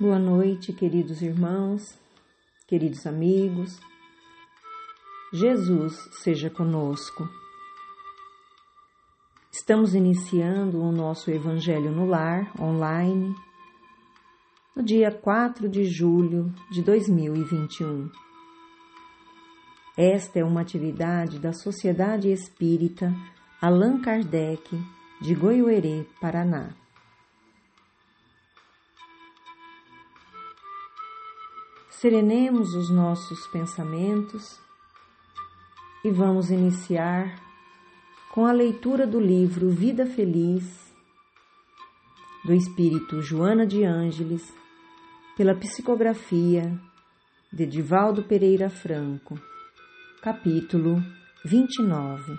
Boa noite, queridos irmãos, queridos amigos. Jesus seja conosco. Estamos iniciando o nosso Evangelho no Lar online no dia 4 de julho de 2021. Esta é uma atividade da Sociedade Espírita Allan Kardec de Goiuerê, Paraná. Serenemos os nossos pensamentos e vamos iniciar com a leitura do livro Vida Feliz do espírito Joana de Ângeles, pela psicografia de Divaldo Pereira Franco, capítulo 29.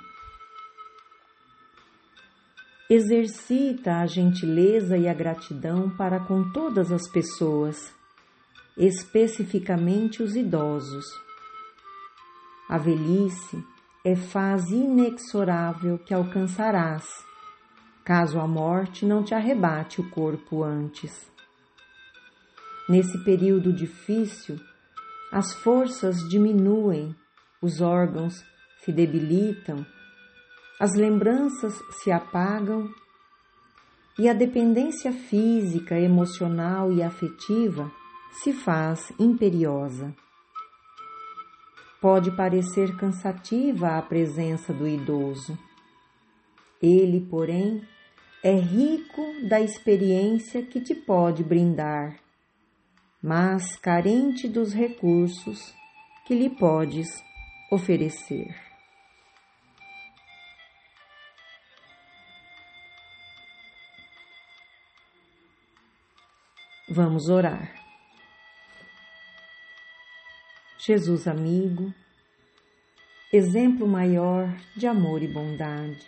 Exercita a gentileza e a gratidão para com todas as pessoas especificamente os idosos. A velhice é fase inexorável que alcançarás, caso a morte não te arrebate o corpo antes. Nesse período difícil, as forças diminuem, os órgãos se debilitam, as lembranças se apagam e a dependência física, emocional e afetiva se faz imperiosa. Pode parecer cansativa a presença do idoso. Ele, porém, é rico da experiência que te pode brindar, mas carente dos recursos que lhe podes oferecer. Vamos orar. Jesus amigo, exemplo maior de amor e bondade.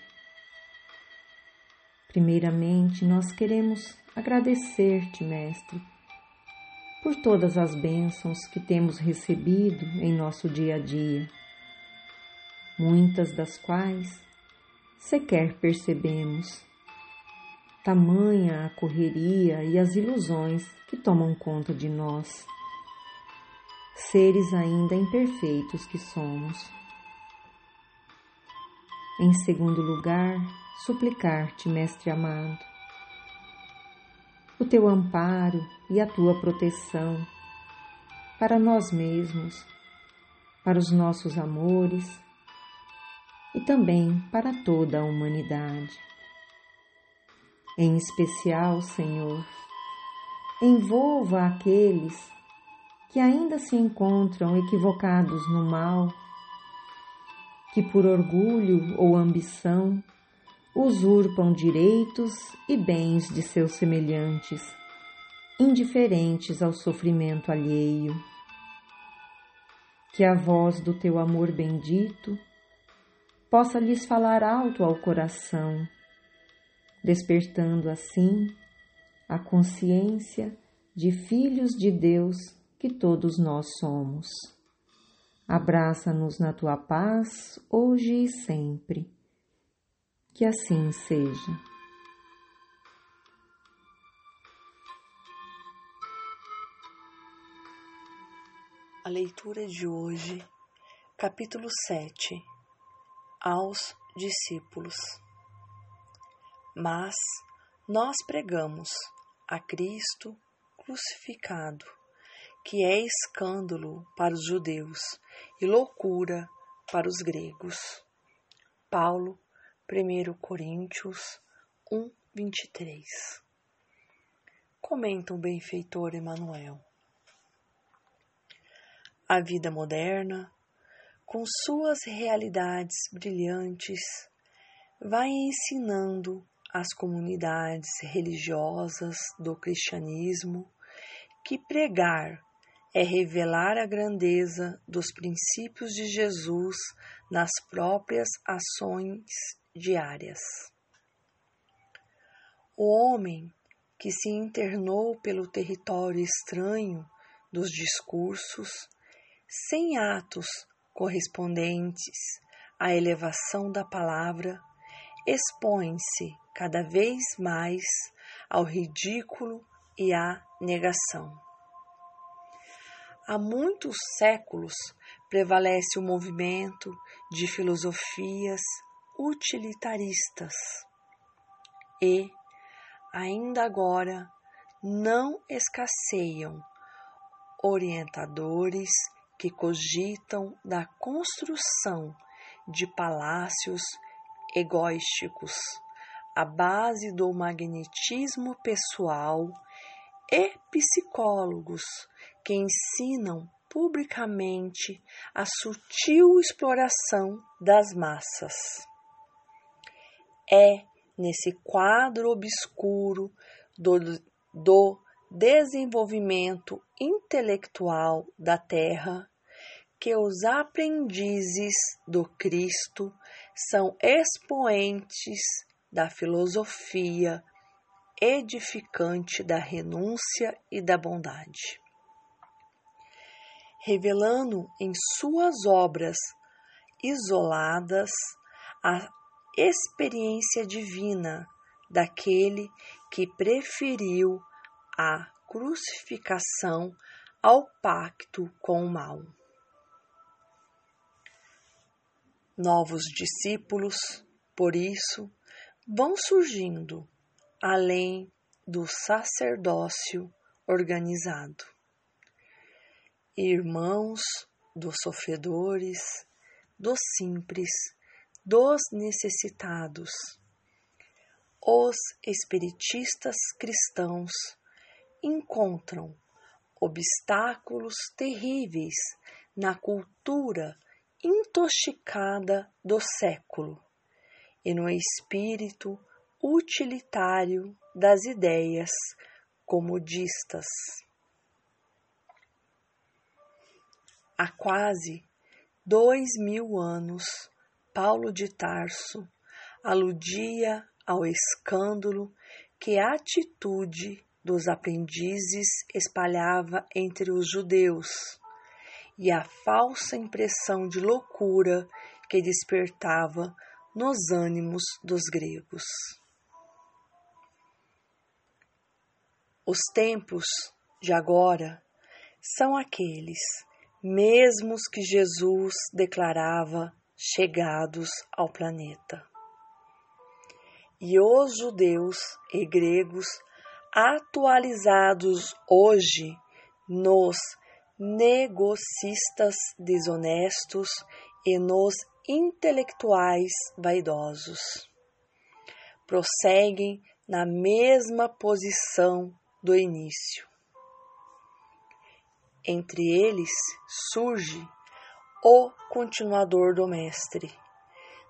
Primeiramente, nós queremos agradecer-te, Mestre, por todas as bênçãos que temos recebido em nosso dia a dia, muitas das quais sequer percebemos. Tamanha a correria e as ilusões que tomam conta de nós seres ainda imperfeitos que somos. Em segundo lugar, suplicar-te, Mestre amado, o teu amparo e a tua proteção para nós mesmos, para os nossos amores e também para toda a humanidade. Em especial, Senhor, envolva aqueles que ainda se encontram equivocados no mal, que por orgulho ou ambição usurpam direitos e bens de seus semelhantes, indiferentes ao sofrimento alheio. Que a voz do teu amor bendito possa lhes falar alto ao coração, despertando assim a consciência de filhos de Deus que todos nós somos. Abraça-nos na tua paz, hoje e sempre. Que assim seja. A leitura de hoje, capítulo 7 Aos discípulos. Mas nós pregamos a Cristo crucificado que é escândalo para os judeus e loucura para os gregos. Paulo, 1 Coríntios 1, 23. Comenta o benfeitor Emanuel. A vida moderna, com suas realidades brilhantes, vai ensinando às comunidades religiosas do cristianismo que pregar é revelar a grandeza dos princípios de Jesus nas próprias ações diárias. O homem que se internou pelo território estranho dos discursos, sem atos correspondentes à elevação da palavra, expõe-se cada vez mais ao ridículo e a negação. Há muitos séculos prevalece o movimento de filosofias utilitaristas e, ainda agora, não escasseiam orientadores que cogitam da construção de palácios egóisticos à base do magnetismo pessoal e psicólogos que ensinam publicamente a sutil exploração das massas. É nesse quadro obscuro do, do desenvolvimento intelectual da Terra que os aprendizes do Cristo são expoentes da filosofia edificante da renúncia e da bondade. Revelando em suas obras isoladas a experiência divina daquele que preferiu a crucificação ao pacto com o mal. Novos discípulos, por isso, vão surgindo além do sacerdócio organizado. Irmãos dos sofredores, dos simples, dos necessitados. Os espiritistas cristãos encontram obstáculos terríveis na cultura intoxicada do século e no espírito utilitário das ideias comodistas. Há quase dois mil anos, Paulo de Tarso aludia ao escândalo que a atitude dos aprendizes espalhava entre os judeus e a falsa impressão de loucura que despertava nos ânimos dos gregos. Os tempos de agora são aqueles mesmos que Jesus declarava chegados ao planeta. E os judeus e gregos atualizados hoje nos negocistas desonestos e nos intelectuais vaidosos. Prosseguem na mesma posição do início. Entre eles surge o continuador do Mestre,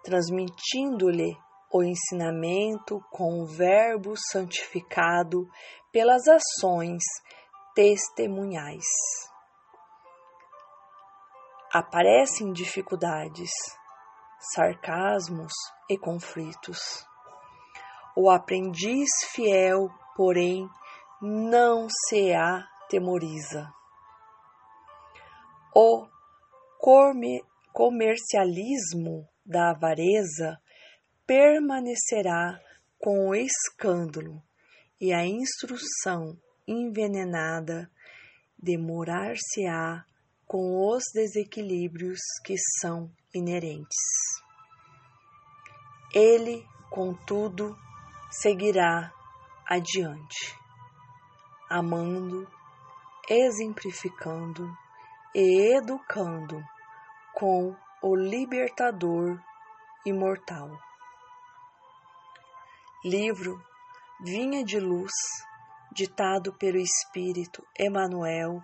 transmitindo-lhe o ensinamento com o Verbo santificado pelas ações testemunhais. Aparecem dificuldades, sarcasmos e conflitos. O aprendiz fiel, porém, não se atemoriza. O comercialismo da avareza permanecerá com o escândalo e a instrução envenenada demorar-se-á com os desequilíbrios que são inerentes. Ele, contudo, seguirá adiante amando, exemplificando e educando com o libertador imortal. Livro Vinha de Luz, ditado pelo Espírito Emanuel,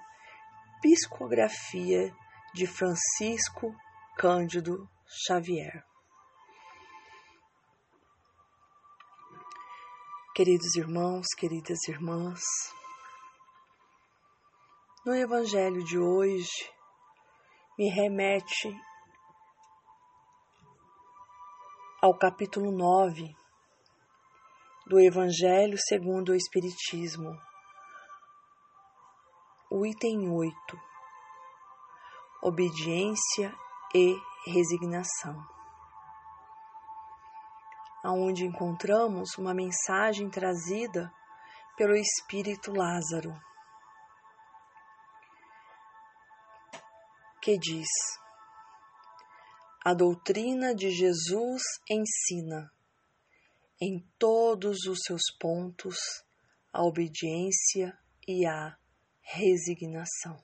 psicografia de Francisco Cândido Xavier. Queridos irmãos, queridas irmãs, no Evangelho de hoje me remete ao capítulo 9 do Evangelho segundo o Espiritismo, o item 8, obediência e resignação, aonde encontramos uma mensagem trazida pelo espírito Lázaro, que diz: A doutrina de Jesus ensina, em todos os seus pontos, a obediência e a resignação.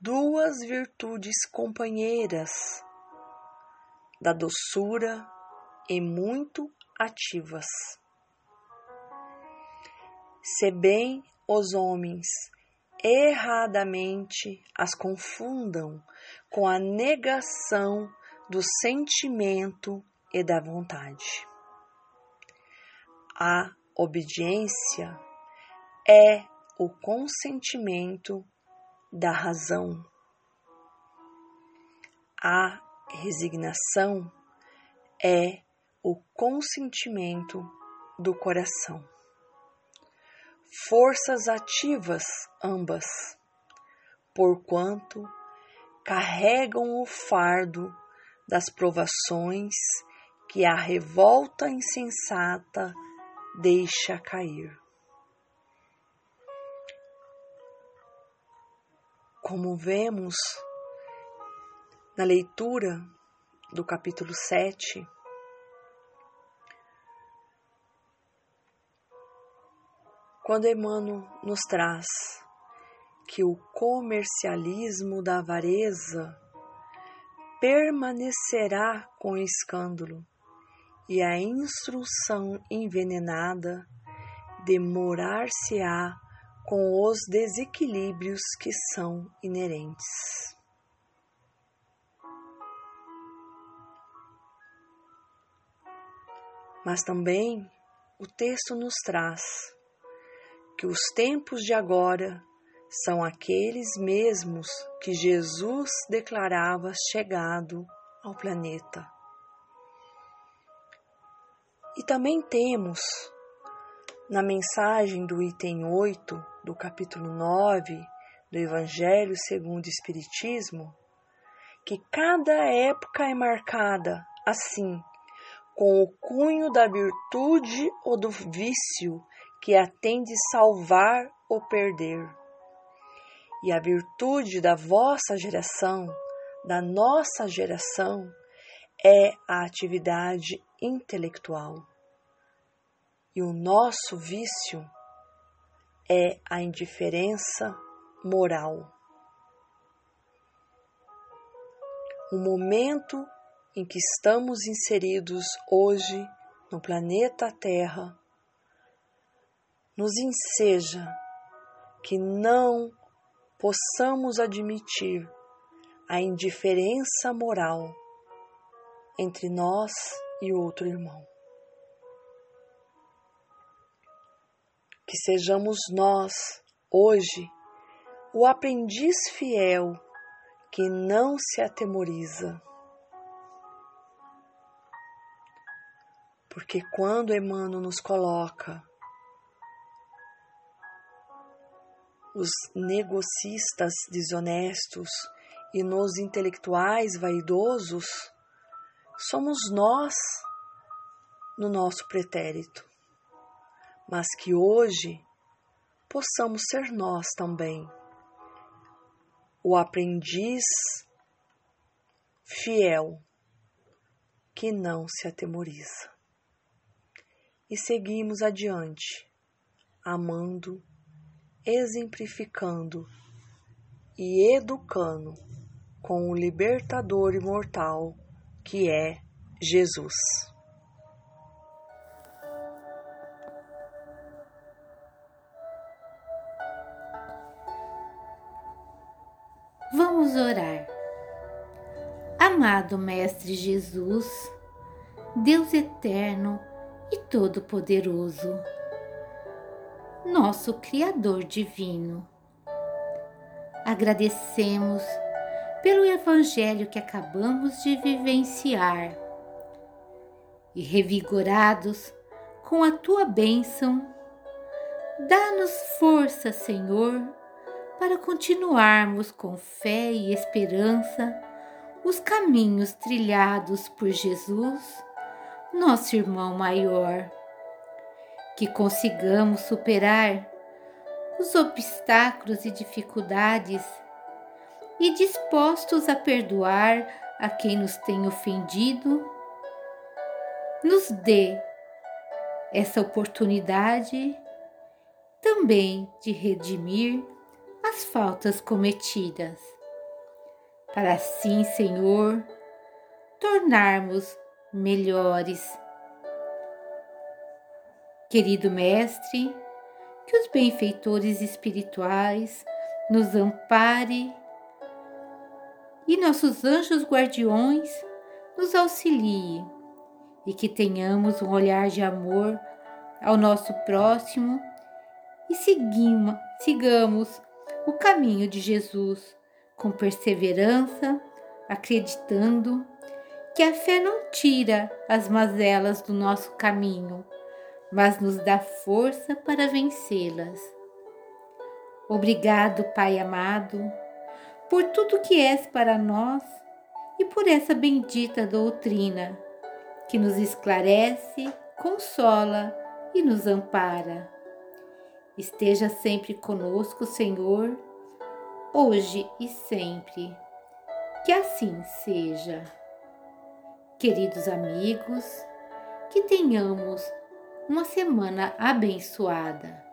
Duas virtudes companheiras da doçura e muito ativas. Se bem os homens erradamente as confundam com a negação do sentimento e da vontade. A obediência é o consentimento da razão. A resignação é o consentimento do coração. Forças ativas ambas, porquanto carregam o fardo das provações que a revolta insensata deixa cair. Como vemos na leitura do capítulo 7, quando Emmanuel nos traz que o comercialismo da avareza permanecerá com escândalo e a instrução envenenada demorar-se-á com os desequilíbrios que são inerentes. Mas também o texto nos traz que os tempos de agora são aqueles mesmos que Jesus declarava chegado ao planeta. E também temos na mensagem do item 8 do capítulo 9 do Evangelho segundo o Espiritismo que cada época é marcada assim, com o cunho da virtude ou do vício que a tem de salvar ou perder. E a virtude da vossa geração, da nossa geração, é a atividade intelectual. E o nosso vício é a indiferença moral. O momento em que estamos inseridos hoje no planeta Terra nos enseja que não possamos admitir a indiferença moral entre nós e outro irmão. Que sejamos nós, hoje, o aprendiz fiel que não se atemoriza. Porque quando Emmanuel nos coloca os negocistas desonestos e nos intelectuais vaidosos, somos nós no nosso pretérito, mas que hoje possamos ser nós também, o aprendiz fiel que não se atemoriza. E seguimos adiante, amando exemplificando e educando com o libertador imortal que é Jesus. Vamos orar. Amado Mestre Jesus, Deus eterno e todo-poderoso, nosso Criador Divino. Agradecemos pelo Evangelho que acabamos de vivenciar e revigorados com a tua bênção, dá-nos força, Senhor, para continuarmos com fé e esperança os caminhos trilhados por Jesus, nosso irmão maior que consigamos superar os obstáculos e dificuldades e dispostos a perdoar a quem nos tem ofendido, nos dê essa oportunidade também de redimir as faltas cometidas, para assim, Senhor, tornarmos melhores. Querido Mestre, que os benfeitores espirituais nos ampare e nossos anjos guardiões nos auxiliem e que tenhamos um olhar de amor ao nosso próximo e seguimos, sigamos o caminho de Jesus com perseverança, acreditando que a fé não tira as mazelas do nosso caminho, mas nos dá força para vencê-las. Obrigado, Pai amado, por tudo que és para nós e por essa bendita doutrina que nos esclarece, consola e nos ampara. Esteja sempre conosco, Senhor, hoje e sempre. Que assim seja. Queridos amigos, que tenhamos uma semana abençoada.